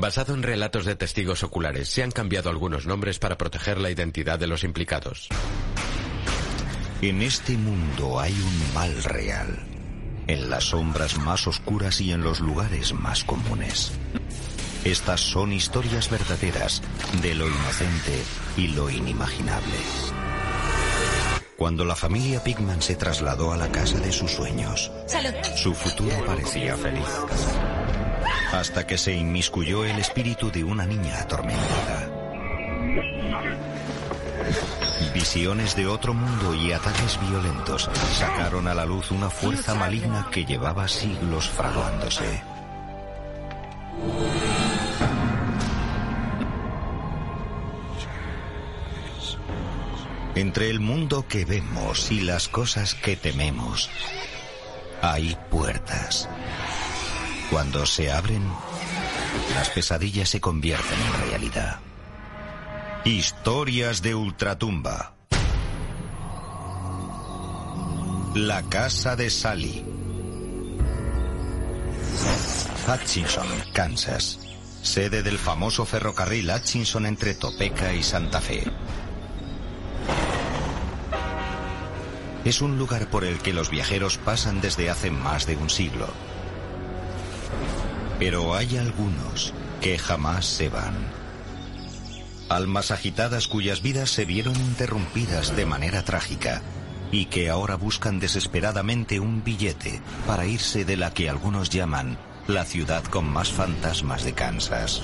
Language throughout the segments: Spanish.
Basado en relatos de testigos oculares, se han cambiado algunos nombres para proteger la identidad de los implicados. En este mundo hay un mal real, en las sombras más oscuras y en los lugares más comunes. Estas son historias verdaderas de lo inocente y lo inimaginable. Cuando la familia Pigman se trasladó a la casa de sus sueños, su futuro parecía feliz. Hasta que se inmiscuyó el espíritu de una niña atormentada. Visiones de otro mundo y ataques violentos sacaron a la luz una fuerza maligna que llevaba siglos fraguándose. Entre el mundo que vemos y las cosas que tememos, hay puertas. Cuando se abren, las pesadillas se convierten en realidad. Historias de Ultratumba. La casa de Sally. Hutchinson, Kansas. Sede del famoso ferrocarril Hutchinson entre Topeka y Santa Fe. Es un lugar por el que los viajeros pasan desde hace más de un siglo. Pero hay algunos que jamás se van. Almas agitadas cuyas vidas se vieron interrumpidas de manera trágica y que ahora buscan desesperadamente un billete para irse de la que algunos llaman la ciudad con más fantasmas de Kansas.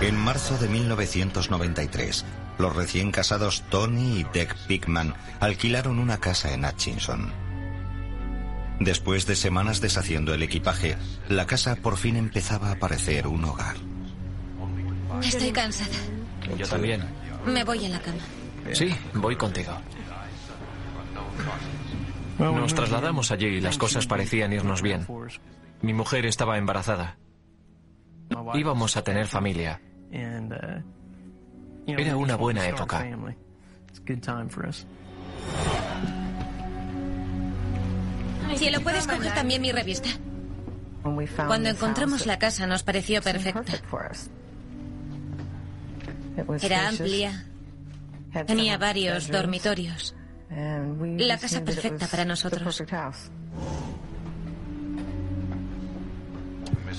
En marzo de 1993, los recién casados Tony y Deck Pigman alquilaron una casa en Hutchinson. Después de semanas deshaciendo el equipaje, la casa por fin empezaba a parecer un hogar. Estoy cansada. Yo también. Me voy a la cama. Sí, voy contigo. Nos trasladamos allí y las cosas parecían irnos bien. Mi mujer estaba embarazada. Íbamos a tener familia. Era una buena época. Cielo, ¿puedes coger también mi revista? Cuando encontramos la casa nos pareció perfecta. Era amplia. Tenía varios dormitorios. La casa perfecta para nosotros.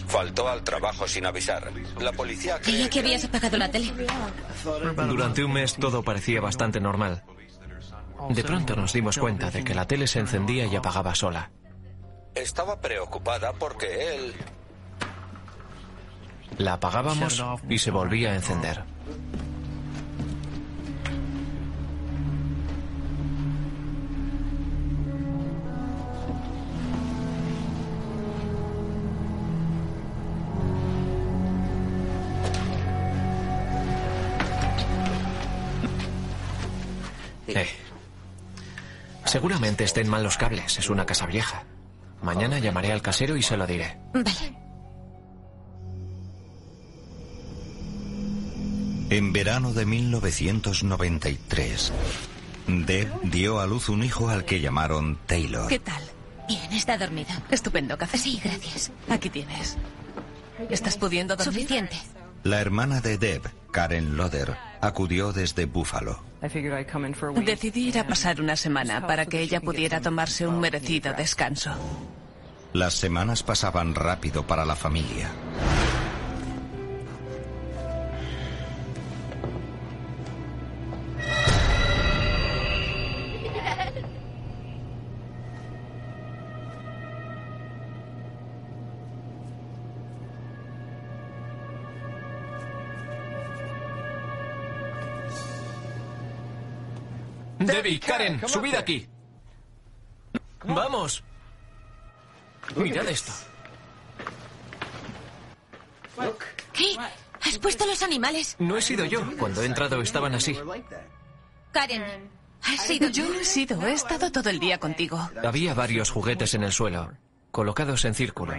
Faltó al trabajo sin avisar. La policía Creía que habías apagado la tele. Durante un mes todo parecía bastante normal. De pronto nos dimos cuenta de que la tele se encendía y apagaba sola. Estaba preocupada porque él... La apagábamos y se volvía a encender. Eh. Seguramente estén mal los cables. Es una casa vieja. Mañana llamaré al casero y se lo diré. Vale. En verano de 1993, Deb dio a luz un hijo al que llamaron Taylor. ¿Qué tal? Bien, está dormida. Estupendo café. Sí, gracias. Aquí tienes. ¿Estás pudiendo dormir? Suficiente. La hermana de Deb, Karen Loder, acudió desde Buffalo. Decidí ir a pasar una semana para que ella pudiera tomarse un merecido descanso. Las semanas pasaban rápido para la familia. Debbie, Karen, subid aquí. Vamos. Mirad esto. ¿Qué? ¿Has puesto los animales? No he sido yo. Cuando he entrado estaban así. Karen, has sido Yo no he sido. He estado todo el día contigo. Había varios juguetes en el suelo, colocados en círculo.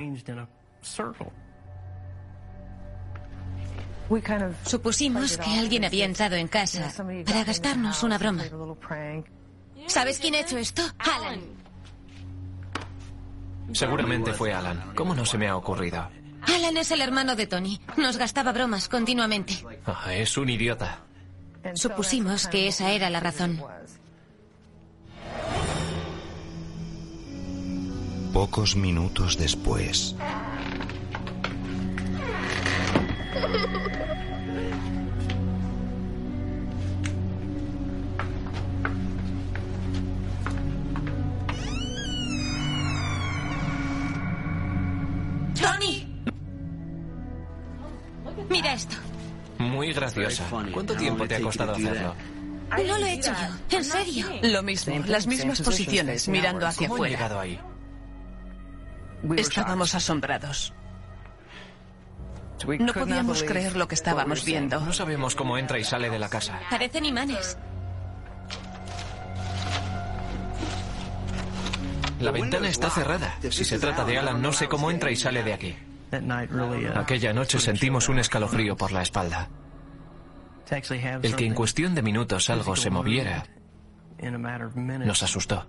Supusimos que alguien había entrado en casa para gastarnos una broma. ¿Sabes quién ha hecho esto? Alan. Seguramente fue Alan. ¿Cómo no se me ha ocurrido? Alan es el hermano de Tony. Nos gastaba bromas continuamente. Ah, es un idiota. Supusimos que esa era la razón. Pocos minutos después. ¡Tony! Mira esto. Muy graciosa. ¿Cuánto tiempo te ha costado hacerlo? No lo he hecho yo. En serio. Lo mismo, las mismas posiciones, mirando hacia ¿Cómo he afuera. llegado ahí? Estábamos asombrados. No podíamos creer lo que estábamos viendo. No sabemos cómo entra y sale de la casa. Parecen imanes. La ventana está cerrada. Si se trata de Alan, no sé cómo entra y sale de aquí. Aquella noche sentimos un escalofrío por la espalda. El que en cuestión de minutos algo se moviera nos asustó.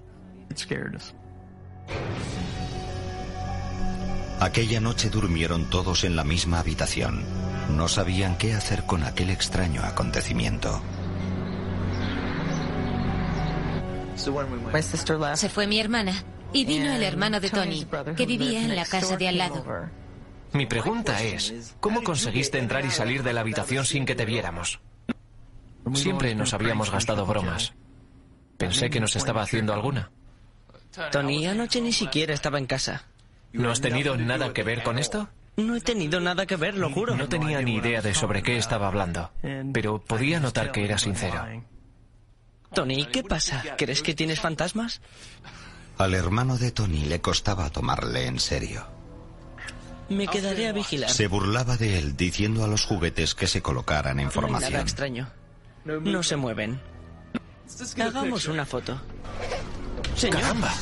Aquella noche durmieron todos en la misma habitación. No sabían qué hacer con aquel extraño acontecimiento. Se fue mi hermana y vino el hermano de Tony, que vivía en la casa de al lado. Mi pregunta es, ¿cómo conseguiste entrar y salir de la habitación sin que te viéramos? Siempre nos habíamos gastado bromas. Pensé que nos estaba haciendo alguna. Tony, anoche ni siquiera estaba en casa. ¿No has tenido nada que ver con esto? No he tenido nada que ver, lo juro. No tenía ni idea de sobre qué estaba hablando, pero podía notar que era sincero. Tony, ¿qué pasa? ¿Crees que tienes fantasmas? Al hermano de Tony le costaba tomarle en serio. Me quedaré a vigilar. Se burlaba de él diciendo a los juguetes que se colocaran en No hay nada formación. extraño. No se mueven. Hagamos una foto. Señor, ¡Caramba!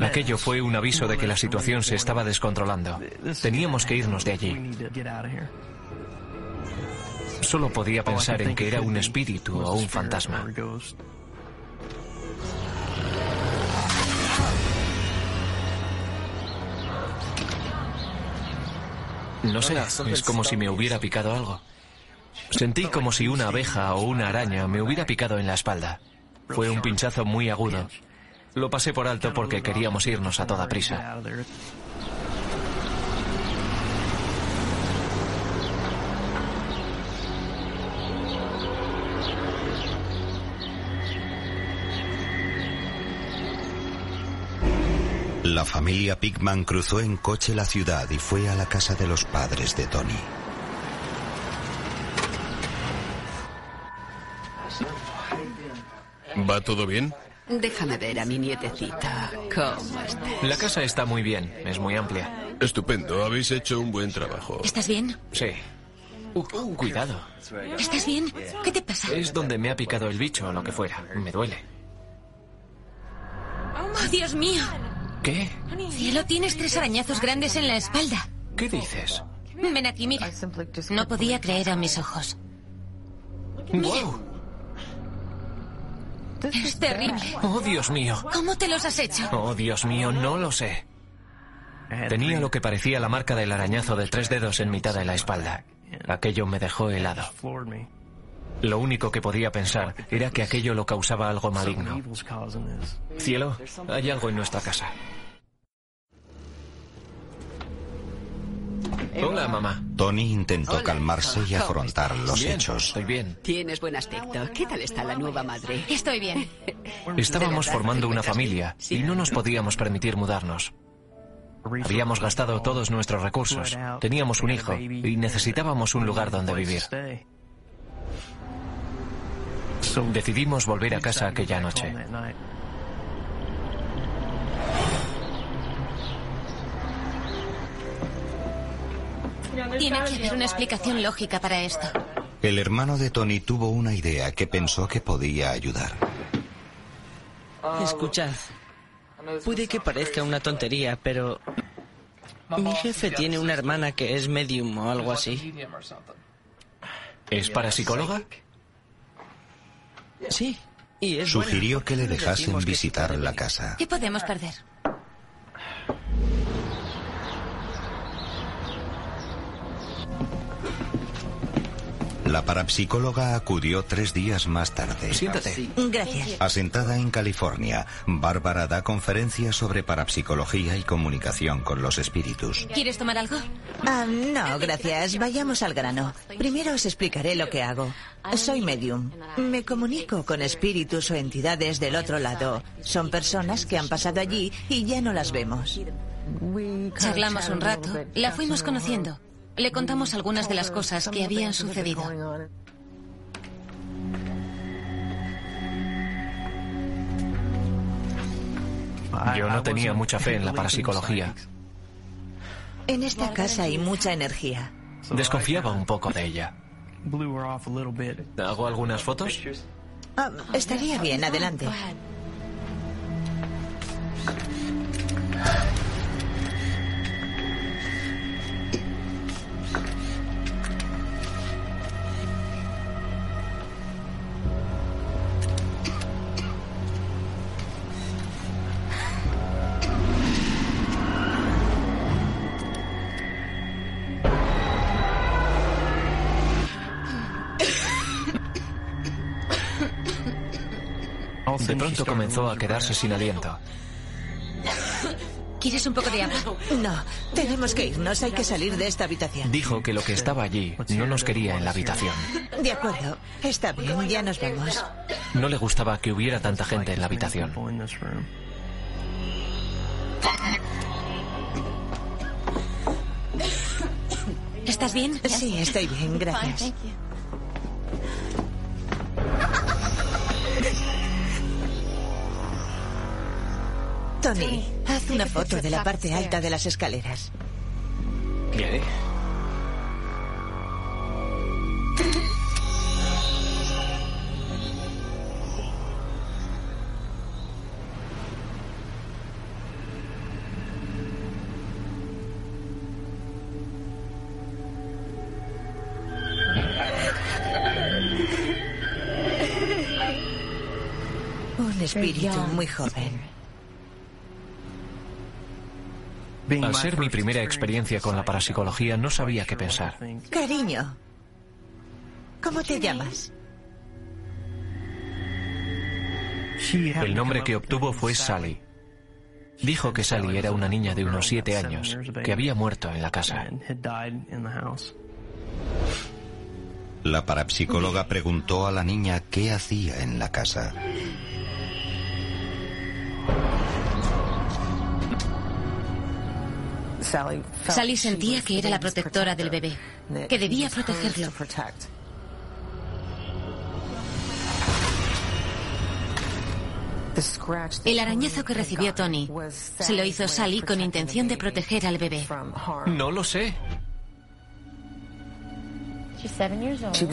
Aquello fue un aviso de que la situación se estaba descontrolando. Teníamos que irnos de allí. Solo podía pensar en que era un espíritu o un fantasma. No sé, es como si me hubiera picado algo. Sentí como si una abeja o una araña me hubiera picado en la espalda. Fue un pinchazo muy agudo. Lo pasé por alto porque queríamos irnos a toda prisa. La familia Pigman cruzó en coche la ciudad y fue a la casa de los padres de Tony. ¿Va todo bien? Déjame ver a mi nietecita. ¿Cómo está? La casa está muy bien, es muy amplia. Estupendo, habéis hecho un buen trabajo. ¿Estás bien? Sí. Uh, cuidado. ¿Estás bien? ¿Qué te pasa? Es donde me ha picado el bicho o lo que fuera. Me duele. ¡Oh, Dios mío! ¿Qué? Cielo, tienes tres arañazos grandes en la espalda. ¿Qué dices? Ven aquí, mira. No podía creer a mis ojos. ¡Wow! Es terrible. ¡Oh, Dios mío! ¿Cómo te los has hecho? ¡Oh, Dios mío! No lo sé. Tenía lo que parecía la marca del arañazo de tres dedos en mitad de la espalda. Aquello me dejó helado. Lo único que podía pensar era que aquello lo causaba algo maligno. Cielo, hay algo en nuestra casa. Hola, mamá. Tony intentó Hola, calmarse y afrontar los Bien, hechos. Estoy bien. Tienes buen aspecto. ¿Qué tal está la nueva madre? Estoy bien. Estábamos formando una familia y no nos podíamos permitir mudarnos. Habíamos gastado todos nuestros recursos, teníamos un hijo y necesitábamos un lugar donde vivir. Decidimos volver a casa aquella noche. Tiene que haber una explicación lógica para esto. El hermano de Tony tuvo una idea que pensó que podía ayudar. escuchad. Puede que parezca una tontería, pero mi jefe tiene una hermana que es medium o algo así. ¿Es parapsicóloga? Sí. Y es Sugirió buena. que le dejasen visitar la casa. ¿Qué podemos perder? La parapsicóloga acudió tres días más tarde. Siéntate. Gracias. Asentada en California, Bárbara da conferencias sobre parapsicología y comunicación con los espíritus. ¿Quieres tomar algo? Ah, no, gracias. Vayamos al grano. Primero os explicaré lo que hago. Soy medium. Me comunico con espíritus o entidades del otro lado. Son personas que han pasado allí y ya no las vemos. Charlamos un rato. La fuimos conociendo. Le contamos algunas de las cosas que habían sucedido. Yo no tenía mucha fe en la parapsicología. En esta casa hay mucha energía. Desconfiaba un poco de ella. ¿Hago algunas fotos? Ah, estaría bien, adelante. De pronto comenzó a quedarse sin aliento. ¿Quieres un poco de agua? No, tenemos que irnos. Hay que salir de esta habitación. Dijo que lo que estaba allí no nos quería en la habitación. De acuerdo. Está bien, ya nos vamos. No le gustaba que hubiera tanta gente en la habitación. ¿Estás bien? Sí, estoy bien, gracias. Tony, haz una foto de la parte alta de las escaleras. ¿Qué? Un espíritu muy joven. Al ser mi primera experiencia con la parapsicología, no sabía qué pensar. Cariño, ¿cómo te llamas? El nombre que obtuvo fue Sally. Dijo que Sally era una niña de unos siete años que había muerto en la casa. La parapsicóloga preguntó a la niña qué hacía en la casa. Sally sentía que era la protectora del bebé, que debía protegerlo. El arañazo que recibió Tony se lo hizo Sally con intención de proteger al bebé. No lo sé.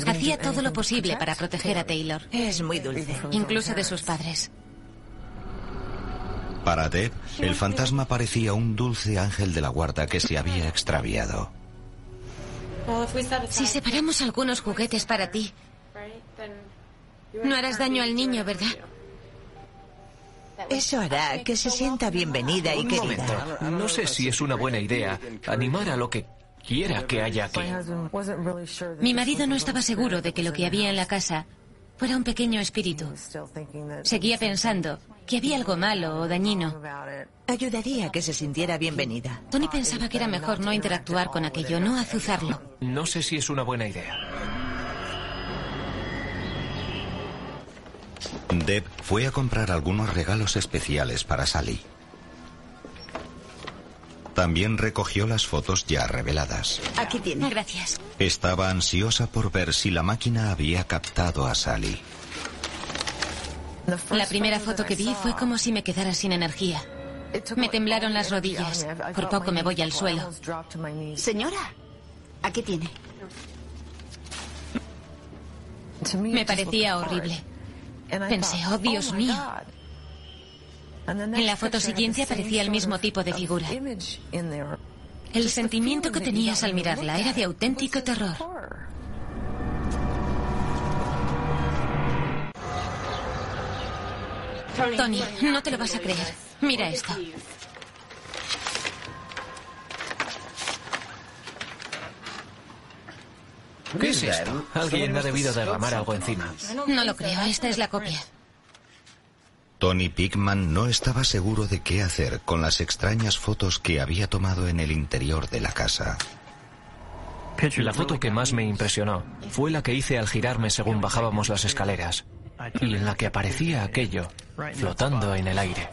Hacía todo lo posible para proteger a Taylor, Es muy dulce. incluso de sus padres. Para Deb, el fantasma parecía un dulce ángel de la guarda que se había extraviado. Si separamos algunos juguetes para ti, no harás daño al niño, ¿verdad? Eso hará que se sienta bienvenida y Un querida. momento. No sé si es una buena idea animar a lo que quiera que haya aquí. Mi marido no estaba seguro de que lo que había en la casa fuera un pequeño espíritu. Seguía pensando que había algo malo o dañino. Ayudaría a que se sintiera bienvenida. Tony pensaba que era mejor no interactuar con aquello, no azuzarlo. No sé si es una buena idea. Deb fue a comprar algunos regalos especiales para Sally. También recogió las fotos ya reveladas. Aquí tiene. Gracias. Estaba ansiosa por ver si la máquina había captado a Sally. La primera foto que vi fue como si me quedara sin energía. Me temblaron las rodillas. Por poco me voy al suelo. Señora, aquí tiene. Me parecía horrible. Pensé, oh Dios mío. En la foto siguiente aparecía el mismo tipo de figura. El sentimiento que tenías al mirarla era de auténtico terror. Tony, no te lo vas a creer. Mira esto. ¿Qué es esto? Alguien ha debido derramar algo encima. No lo creo, esta es la copia. Tony Pickman no estaba seguro de qué hacer con las extrañas fotos que había tomado en el interior de la casa. La foto que más me impresionó fue la que hice al girarme según bajábamos las escaleras y en la que aparecía aquello flotando en el aire.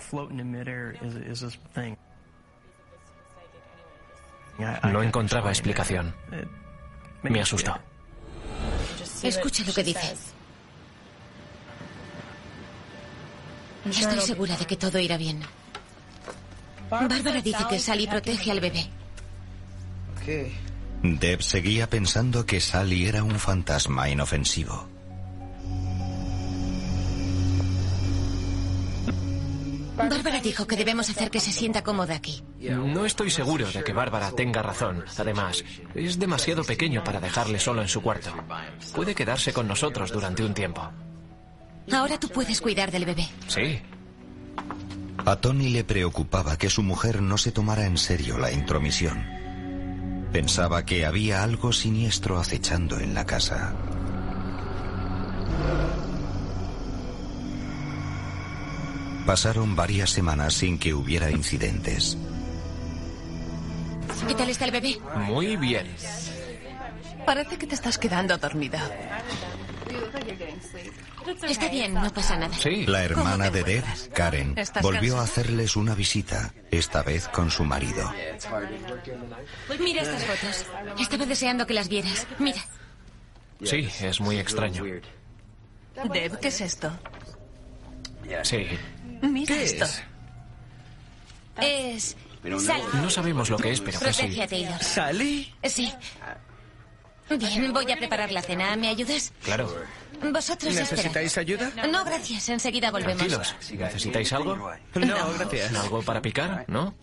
No encontraba explicación. Me asustó. Escucha lo que dice. Estoy segura de que todo irá bien. Bárbara dice que Sally protege al bebé. Deb seguía pensando que Sally era un fantasma inofensivo. Bárbara dijo que debemos hacer que se sienta cómoda aquí. No estoy seguro de que Bárbara tenga razón. Además, es demasiado pequeño para dejarle solo en su cuarto. Puede quedarse con nosotros durante un tiempo. Ahora tú puedes cuidar del bebé. Sí. A Tony le preocupaba que su mujer no se tomara en serio la intromisión. Pensaba que había algo siniestro acechando en la casa. Pasaron varias semanas sin que hubiera incidentes. ¿Qué tal está el bebé? Muy bien. Parece que te estás quedando dormida. Está bien, no pasa nada. Sí. La hermana de Deb, Karen, ¿Estás volvió a hacerles una visita, esta vez con su marido. Mira estas fotos. Estaba deseando que las vieras. Mira. Sí, es muy extraño. Deb, ¿qué es esto? Sí. Mira esto. Es... Sally. No sabemos lo que es, pero a Taylor. ¿Sally? Sí. Bien, voy a preparar la cena. ¿Me ayudas? Claro. Vosotros esperad. ¿Necesitáis ayuda? No, gracias. Enseguida volvemos. Tranquilos. ¿Necesitáis algo? No, gracias. ¿Algo para picar? ¿No?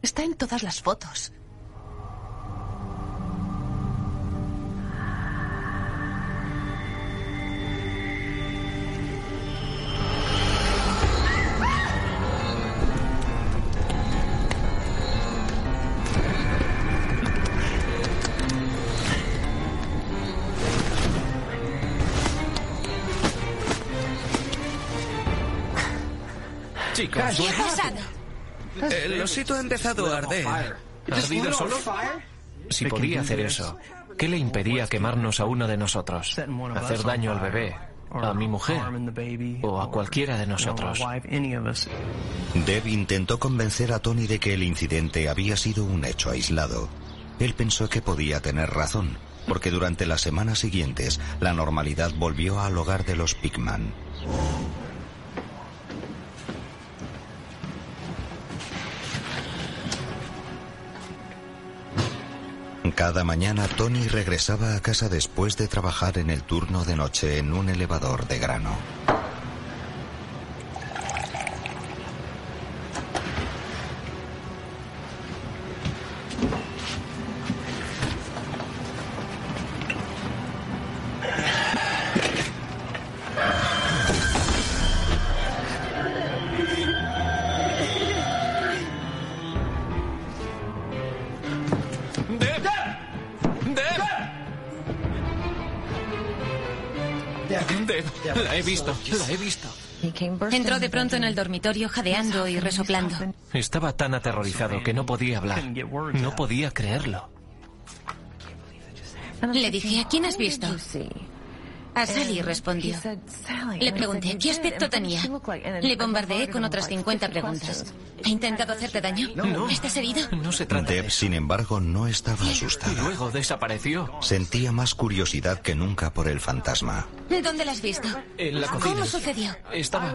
Está en todas las fotos. ¿Qué ha pasado? el osito ha empezado a arder. ¿Ardido solo? Si podía hacer eso, ¿qué le impedía quemarnos a uno de nosotros? Hacer daño al bebé, a mi mujer o a cualquiera de nosotros. Deb intentó convencer a Tony de que el incidente había sido un hecho aislado. Él pensó que podía tener razón, porque durante las semanas siguientes la normalidad volvió al hogar de los Pickman. Cada mañana Tony regresaba a casa después de trabajar en el turno de noche en un elevador de grano. Entró de pronto en el dormitorio jadeando y resoplando. Estaba tan aterrorizado que no podía hablar. No podía creerlo. Le dije, ¿a quién has visto? A Sally respondió. Le pregunté, ¿qué aspecto tenía? Le bombardeé con otras 50 preguntas. ¿Ha intentado hacerte daño? No. ¿Estás herido? No se trata de Deb, eso. sin embargo, no estaba Y asustada. luego desapareció. Sentía más curiosidad que nunca por el fantasma. ¿Dónde la has visto? En la cocina. ¿Cómo sucedió? Estaba...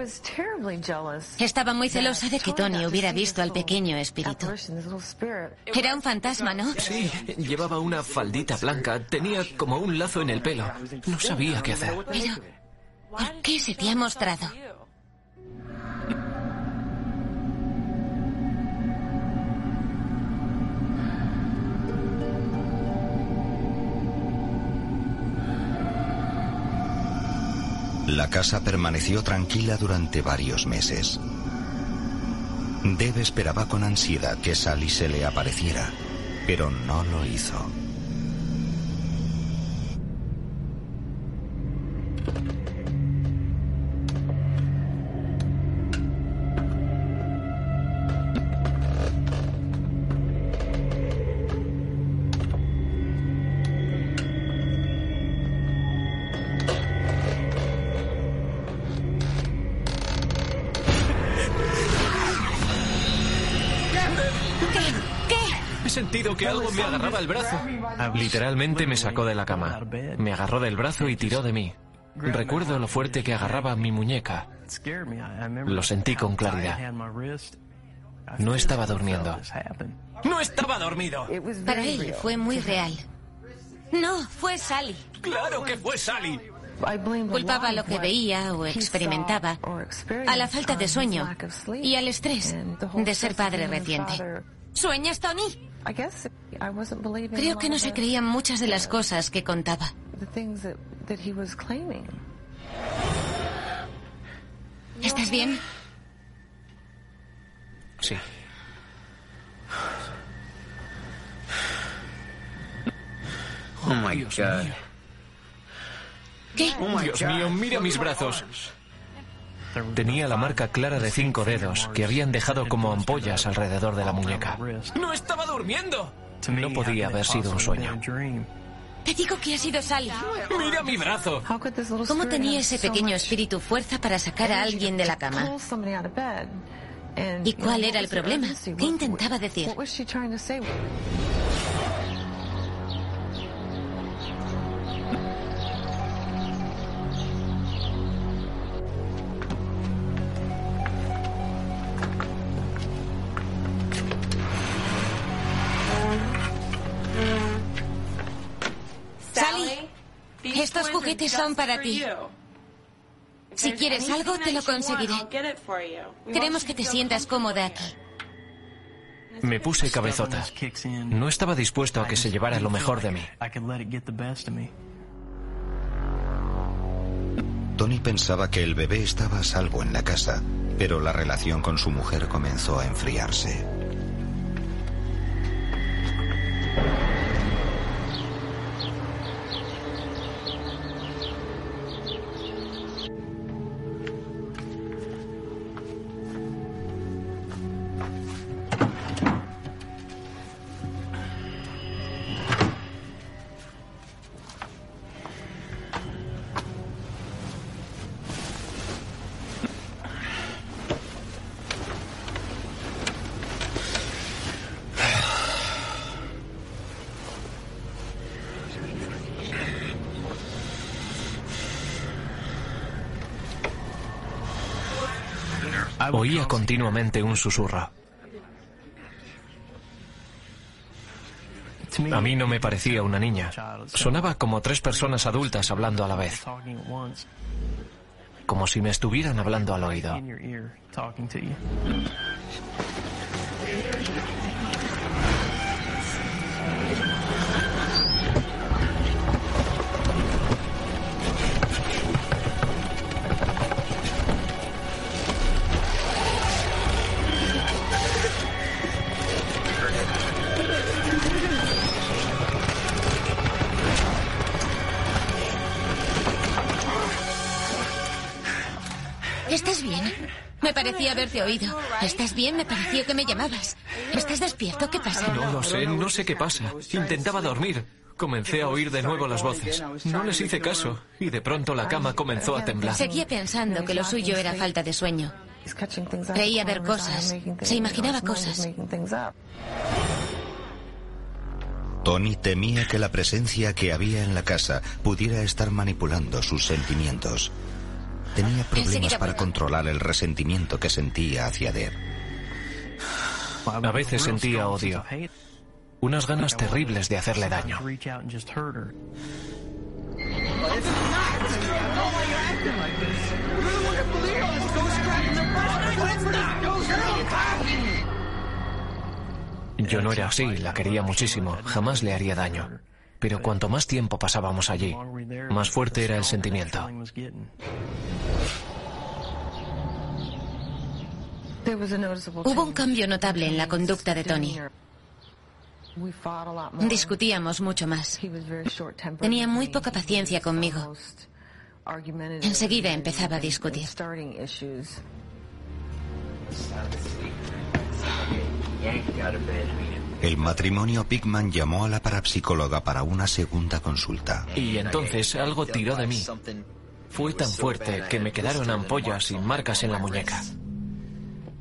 Estaba muy celosa de que Tony hubiera visto al pequeño espíritu. Era un fantasma, ¿no? Sí, llevaba una faldita blanca. Tenía como un lazo en el pelo. No sabía qué hacer. Pero, ¿por qué se te ha mostrado? La casa permaneció tranquila durante varios meses. Deb esperaba con ansiedad que Sally se le apareciera, pero no lo hizo. Me agarraba el brazo. Literalmente me sacó de la cama. Me agarró del brazo y tiró de mí. Recuerdo lo fuerte que agarraba mi muñeca. Lo sentí con claridad. No estaba durmiendo. ¡No estaba dormido! Para él fue muy real. No, fue Sally. ¡Claro que fue Sally! Culpaba lo que veía o experimentaba a la falta de sueño y al estrés de ser padre reciente. ¿Sueñas, Tony? Creo que no se creían muchas de las cosas que contaba. ¿Estás bien? Sí. Oh my Dios God. mío. ¿Qué? Dios mío, mira mis brazos. Tenía la marca clara de cinco dedos que habían dejado como ampollas alrededor de la muñeca. ¡No estaba durmiendo! No podía haber sido un sueño. Te digo que ha sido Sally. ¡Mira mi brazo! ¿Cómo tenía ese pequeño espíritu fuerza para sacar a alguien de la cama? ¿Y cuál era el problema? ¿Qué intentaba decir? Juguetes son para ti. Si quieres algo, te lo conseguiré. Queremos que te sientas cómoda aquí. Me puse cabezota. No estaba dispuesto a que se llevara lo mejor de mí. Tony pensaba que el bebé estaba a salvo en la casa, pero la relación con su mujer comenzó a enfriarse. Continuamente un susurro. A mí no me parecía una niña. Sonaba como tres personas adultas hablando a la vez, como si me estuvieran hablando al oído. Parecía haberte oído. ¿Estás bien? Me pareció que me llamabas. ¿Estás despierto? ¿Qué pasa? No lo sé, no sé qué pasa. Intentaba dormir. Comencé a oír de nuevo las voces. No les hice caso y de pronto la cama comenzó a temblar. Seguía pensando que lo suyo era falta de sueño. Creía ver cosas. Se imaginaba cosas. Tony temía que la presencia que había en la casa pudiera estar manipulando sus sentimientos. Tenía problemas para controlar el resentimiento que sentía hacia Deb. A veces sentía odio. Unas ganas terribles de hacerle daño. Yo no era así, la quería muchísimo, jamás le haría daño. Pero cuanto más tiempo pasábamos allí, más fuerte era el sentimiento. Hubo un cambio notable en la conducta de Tony. Discutíamos mucho más. Tenía muy poca paciencia conmigo. Enseguida empezaba a discutir. El matrimonio Pigman llamó a la parapsicóloga para una segunda consulta. Y entonces algo tiró de mí. Fue tan fuerte que me quedaron ampollas y marcas en la muñeca.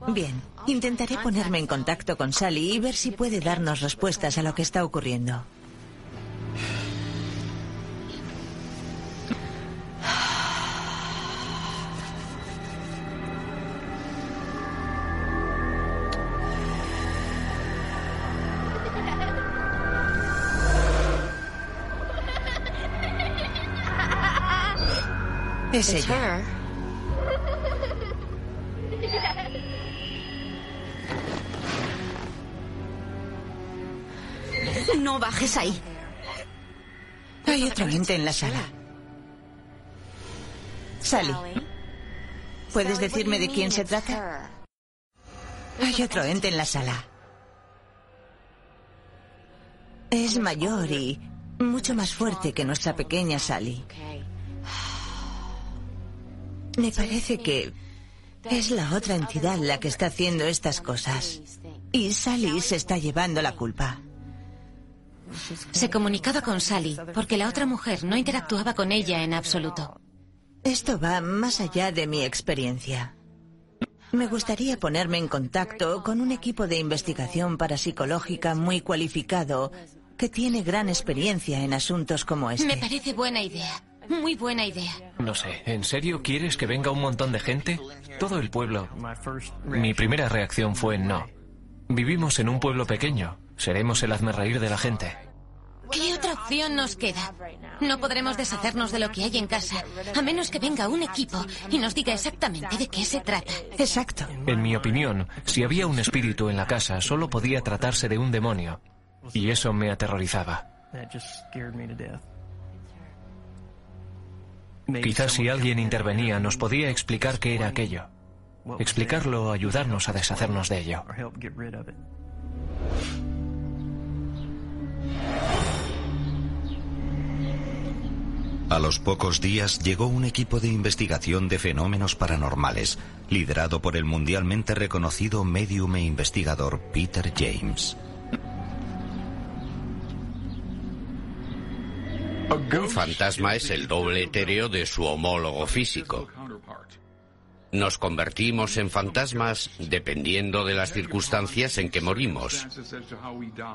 Bien, intentaré ponerme en contacto con Sally y ver si puede darnos respuestas a lo que está ocurriendo. Es ella. No bajes ahí. Hay otro ente en la sala. Sally, ¿puedes decirme de quién se trata? Hay otro ente en la sala. Es mayor y mucho más fuerte que nuestra pequeña Sally. Me parece que es la otra entidad la que está haciendo estas cosas. Y Sally se está llevando la culpa. Se comunicaba con Sally porque la otra mujer no interactuaba con ella en absoluto. Esto va más allá de mi experiencia. Me gustaría ponerme en contacto con un equipo de investigación parapsicológica muy cualificado que tiene gran experiencia en asuntos como este. Me parece buena idea. Muy buena idea. No sé, ¿en serio quieres que venga un montón de gente? Todo el pueblo. Mi primera reacción fue no. Vivimos en un pueblo pequeño. Seremos el hazmerreír de la gente. ¿Qué otra opción nos queda? No podremos deshacernos de lo que hay en casa, a menos que venga un equipo y nos diga exactamente de qué se trata. Exacto. En mi opinión, si había un espíritu en la casa, solo podía tratarse de un demonio. Y eso me aterrorizaba. Quizás si alguien intervenía nos podía explicar qué era aquello. Explicarlo o ayudarnos a deshacernos de ello. A los pocos días llegó un equipo de investigación de fenómenos paranormales, liderado por el mundialmente reconocido medium e investigador Peter James. Un fantasma es el doble etéreo de su homólogo físico. Nos convertimos en fantasmas dependiendo de las circunstancias en que morimos.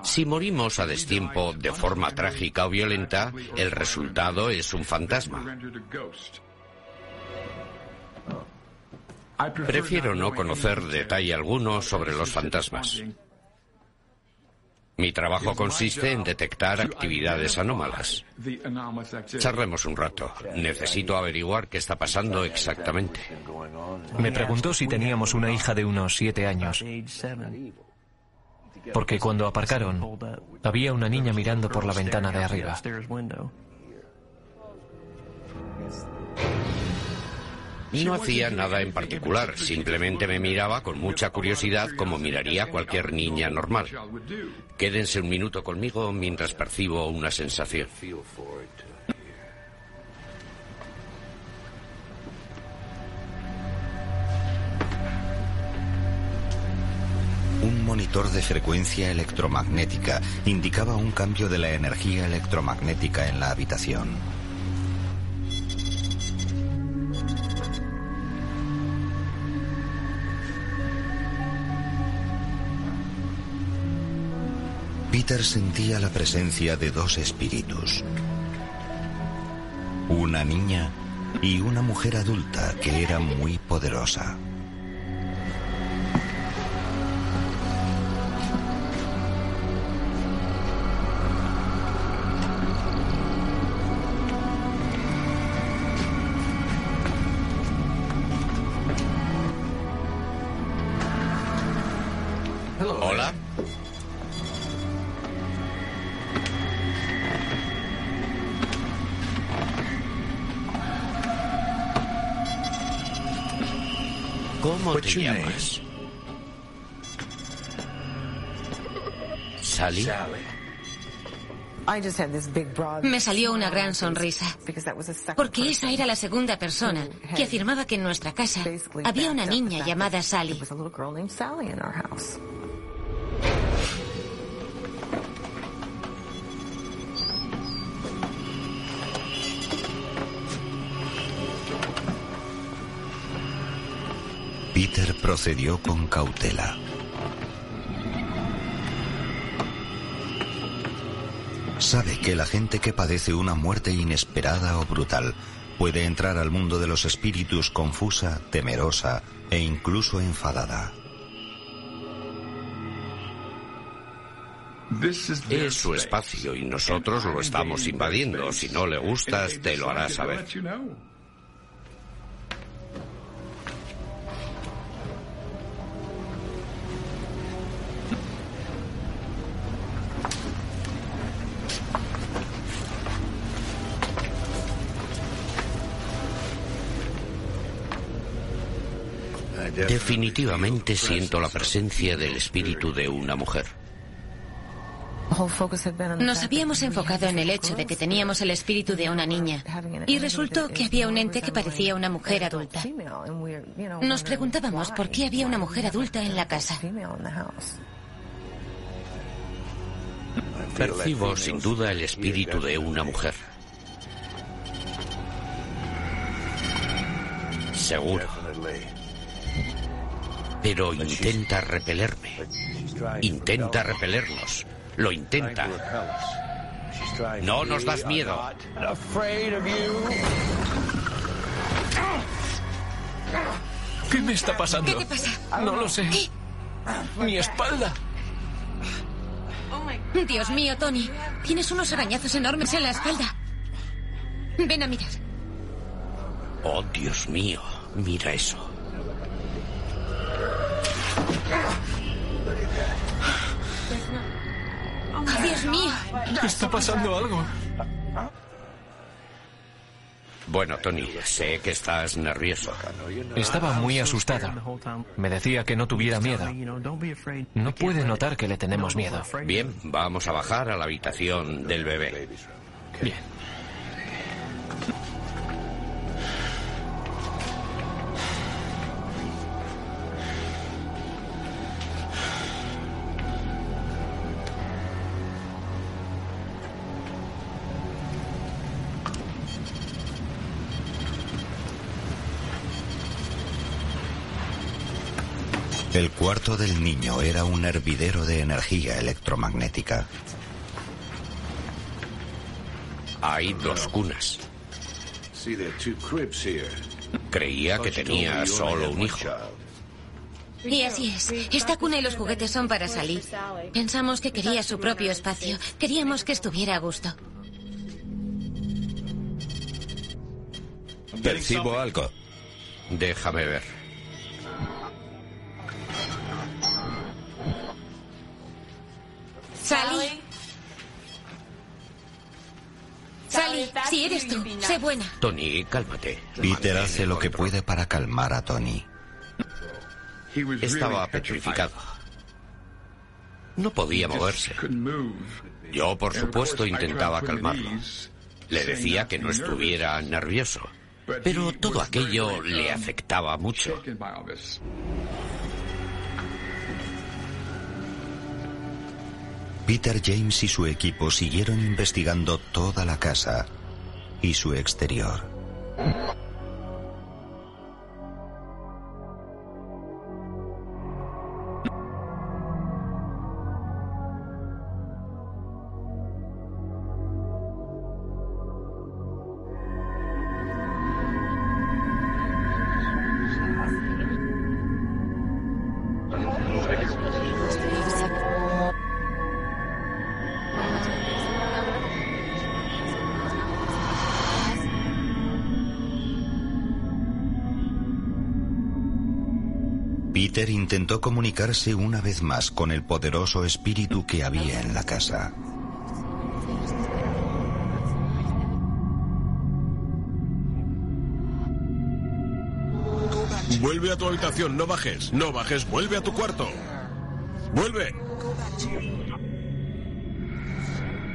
Si morimos a destiempo de forma trágica o violenta, el resultado es un fantasma. Prefiero no conocer detalle alguno sobre los fantasmas. Mi trabajo consiste en detectar actividades anómalas. Charlemos un rato. Necesito averiguar qué está pasando exactamente. Me preguntó si teníamos una hija de unos siete años. Porque cuando aparcaron, había una niña mirando por la ventana de arriba. No hacía nada en particular, simplemente me miraba con mucha curiosidad como miraría cualquier niña normal. Quédense un minuto conmigo mientras percibo una sensación. Un monitor de frecuencia electromagnética indicaba un cambio de la energía electromagnética en la habitación. Peter sentía la presencia de dos espíritus. Una niña y una mujer adulta que era muy poderosa. ¿Cómo te llamas? Sally. Me salió una gran sonrisa, porque esa era la segunda persona que afirmaba que en nuestra casa había una niña llamada Sally. Procedió con cautela. Sabe que la gente que padece una muerte inesperada o brutal puede entrar al mundo de los espíritus confusa, temerosa e incluso enfadada. Es su espacio y nosotros lo estamos invadiendo. Si no le gustas, te lo hará saber. Definitivamente siento la presencia del espíritu de una mujer. Nos habíamos enfocado en el hecho de que teníamos el espíritu de una niña y resultó que había un ente que parecía una mujer adulta. Nos preguntábamos por qué había una mujer adulta en la casa. Percibo sin duda el espíritu de una mujer. Seguro. Pero intenta repelerme. Intenta repelernos. Lo intenta. No nos das miedo. ¿Qué me está pasando? ¿Qué te pasa? No lo sé. Mi espalda. Dios mío, Tony. Tienes unos arañazos enormes en la espalda. Ven a mirar. Oh, Dios mío. Mira eso. Dios mío. Está pasando algo. Bueno, Tony, sé que estás nervioso. Estaba muy asustado. Me decía que no tuviera miedo. No puede notar que le tenemos miedo. Bien, vamos a bajar a la habitación del bebé. Bien. El cuarto del niño era un hervidero de energía electromagnética. Hay dos cunas. Creía que tenía solo un hijo. Y así es. Esta cuna y los juguetes son para salir. Pensamos que quería su propio espacio. Queríamos que estuviera a gusto. Percibo algo. Déjame ver. Si eres tú, sé buena. Tony, cálmate. Peter hace lo que puede para calmar a Tony. Estaba petrificado. No podía moverse. Yo, por supuesto, intentaba calmarlo. Le decía que no estuviera nervioso. Pero todo aquello le afectaba mucho. Peter James y su equipo siguieron investigando toda la casa y su exterior. Peter intentó comunicarse una vez más con el poderoso espíritu que había en la casa. Vuelve a tu habitación, no bajes. No bajes, vuelve a tu cuarto. Vuelve.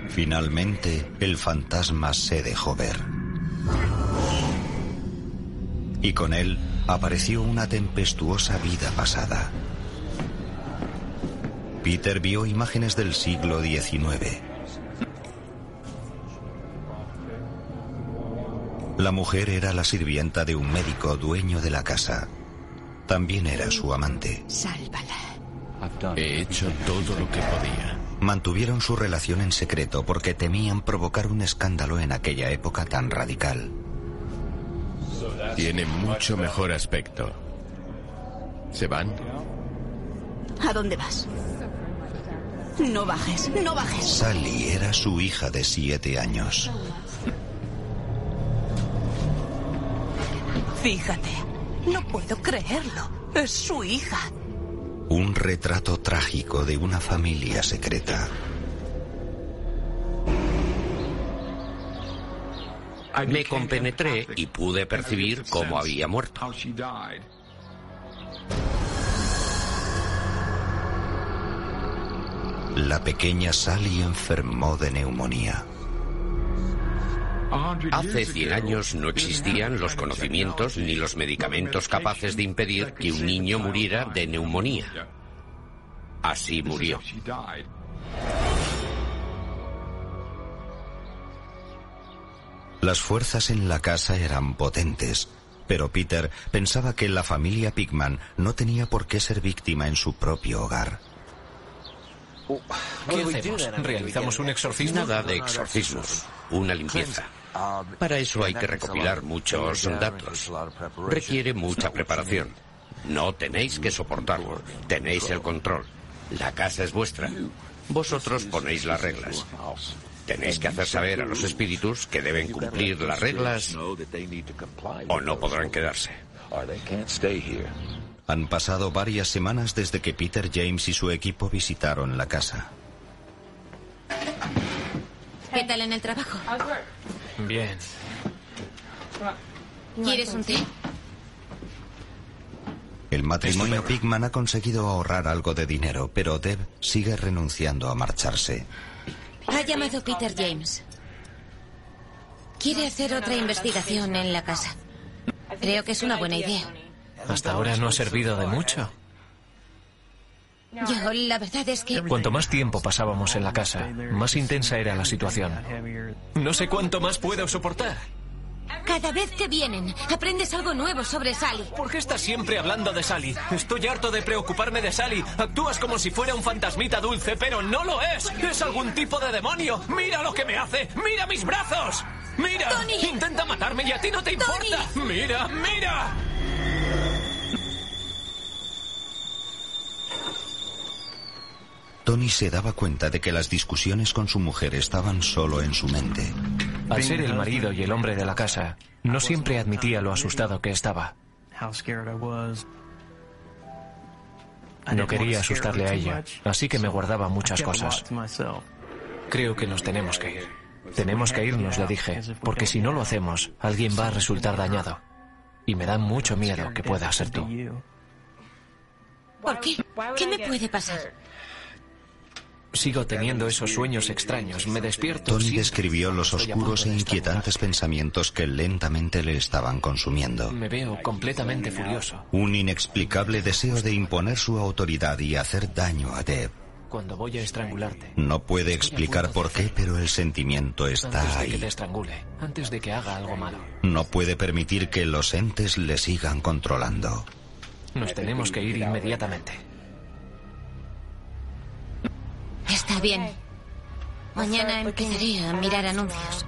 Finalmente, el fantasma se dejó ver. Y con él apareció una tempestuosa vida pasada. Peter vio imágenes del siglo XIX. La mujer era la sirvienta de un médico dueño de la casa. También era su amante. Sálvala. He hecho todo lo que podía. Mantuvieron su relación en secreto porque temían provocar un escándalo en aquella época tan radical. Tiene mucho mejor aspecto. ¿Se van? ¿A dónde vas? No bajes, no bajes. Sally era su hija de siete años. Fíjate, no puedo creerlo. Es su hija. Un retrato trágico de una familia secreta. Me compenetré y pude percibir cómo había muerto. La pequeña Sally enfermó de neumonía. Hace 100 años no existían los conocimientos ni los medicamentos capaces de impedir que un niño muriera de neumonía. Así murió. Las fuerzas en la casa eran potentes, pero Peter pensaba que la familia Pigman no tenía por qué ser víctima en su propio hogar. ¿Qué hacemos? ¿Realizamos un exorcismo? Nada de exorcismos, una limpieza. Para eso hay que recopilar muchos datos. Requiere mucha preparación. No tenéis que soportarlo, tenéis el control. La casa es vuestra. Vosotros ponéis las reglas. Tenéis que hacer saber a los espíritus que deben cumplir las reglas o no podrán quedarse. Han pasado varias semanas desde que Peter James y su equipo visitaron la casa. ¿Qué tal en el trabajo? Bien. ¿Quieres un té? El matrimonio Pigman ha conseguido ahorrar algo de dinero, pero Deb sigue renunciando a marcharse. Ha llamado Peter James. Quiere hacer otra investigación en la casa. Creo que es una buena idea. Hasta ahora no ha servido de mucho. Yo, la verdad es que... Cuanto más tiempo pasábamos en la casa, más intensa era la situación. No sé cuánto más puedo soportar. Cada vez que vienen, aprendes algo nuevo sobre Sally. ¿Por qué estás siempre hablando de Sally? Estoy harto de preocuparme de Sally. Actúas como si fuera un fantasmita dulce, pero no lo es. Es algún tipo de demonio. Mira lo que me hace. Mira mis brazos. Mira. Tony. Intenta matarme y a ti no te importa. Mira, mira. Tony se daba cuenta de que las discusiones con su mujer estaban solo en su mente. Al ser el marido y el hombre de la casa, no siempre admitía lo asustado que estaba. No quería asustarle a ella, así que me guardaba muchas cosas. Creo que nos tenemos que ir. Tenemos que irnos, le dije, porque si no lo hacemos, alguien va a resultar dañado. Y me da mucho miedo que pueda ser tú. ¿Por qué? ¿Qué me puede pasar? Sigo teniendo esos sueños extraños. Me despierto. Tony describió los oscuros e inquietantes pensamientos que lentamente le estaban consumiendo. Me veo completamente furioso. Un inexplicable deseo de imponer su autoridad y hacer daño a Deb. Cuando voy a estrangularte. No puede explicar por qué, pero el sentimiento está Antes de que ahí. te estrangule. Antes de que haga algo malo. No puede permitir que los entes le sigan controlando. Nos tenemos que ir inmediatamente. Está bien. Mañana empezaré a mirar anuncios.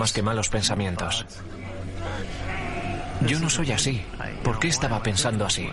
Más que malos pensamientos. Yo no soy así. ¿Por qué estaba pensando así?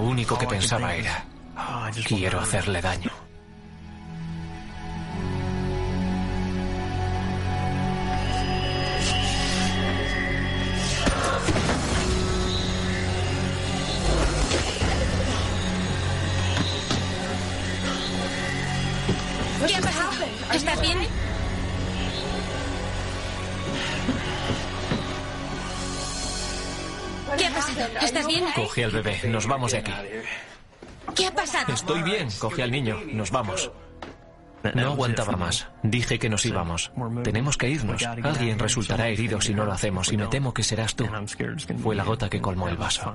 Lo único que pensaba era, quiero hacerle daño. Cogí al bebé, nos vamos de aquí. ¿Qué ha pasado? Estoy bien, cogí al niño, nos vamos. No aguantaba más. Dije que nos íbamos. Tenemos que irnos. Alguien resultará herido si no lo hacemos y me temo que serás tú. Fue la gota que colmó el vaso.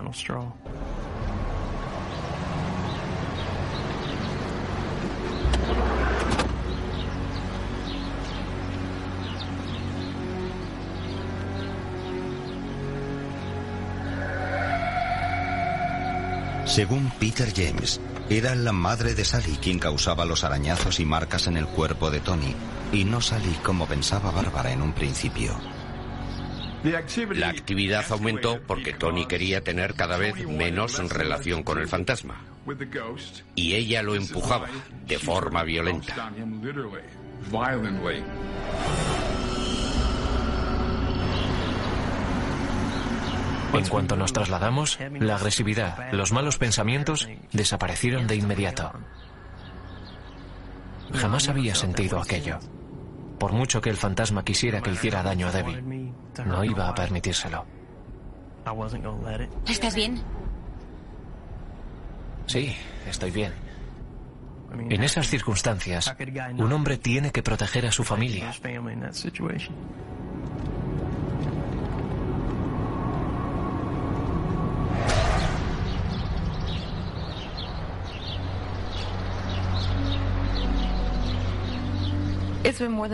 Según Peter James, era la madre de Sally quien causaba los arañazos y marcas en el cuerpo de Tony, y no Sally como pensaba Bárbara en un principio. La actividad aumentó porque Tony quería tener cada vez menos relación con el fantasma. Y ella lo empujaba de forma violenta. En cuanto nos trasladamos, la agresividad, los malos pensamientos desaparecieron de inmediato. Jamás había sentido aquello. Por mucho que el fantasma quisiera que hiciera daño a Debbie, no iba a permitírselo. ¿Estás bien? Sí, estoy bien. En esas circunstancias, un hombre tiene que proteger a su familia.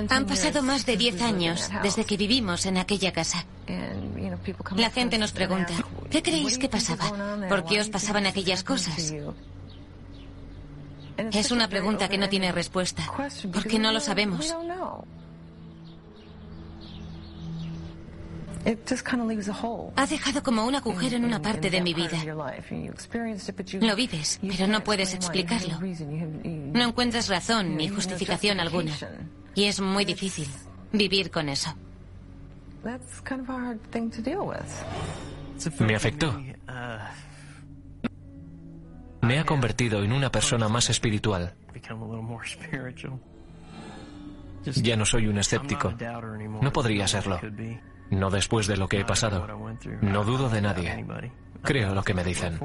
Han pasado más de 10 años desde que vivimos en aquella casa. La gente nos pregunta, ¿qué creéis que pasaba? ¿Por qué os pasaban aquellas cosas? Es una pregunta que no tiene respuesta, porque no lo sabemos. Ha dejado como un agujero en una parte de mi vida. Lo vives, pero no puedes explicarlo. No encuentras razón ni justificación alguna. Y es muy difícil vivir con eso. Me afectó. Me ha convertido en una persona más espiritual. Ya no soy un escéptico. No podría serlo. No después de lo que he pasado. No dudo de nadie. Creo lo que me dicen.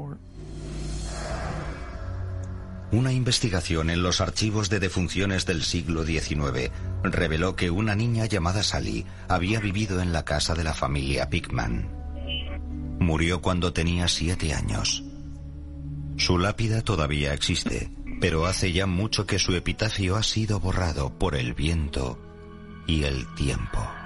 Una investigación en los archivos de defunciones del siglo XIX reveló que una niña llamada Sally había vivido en la casa de la familia Pickman. Murió cuando tenía siete años. Su lápida todavía existe, pero hace ya mucho que su epitafio ha sido borrado por el viento y el tiempo.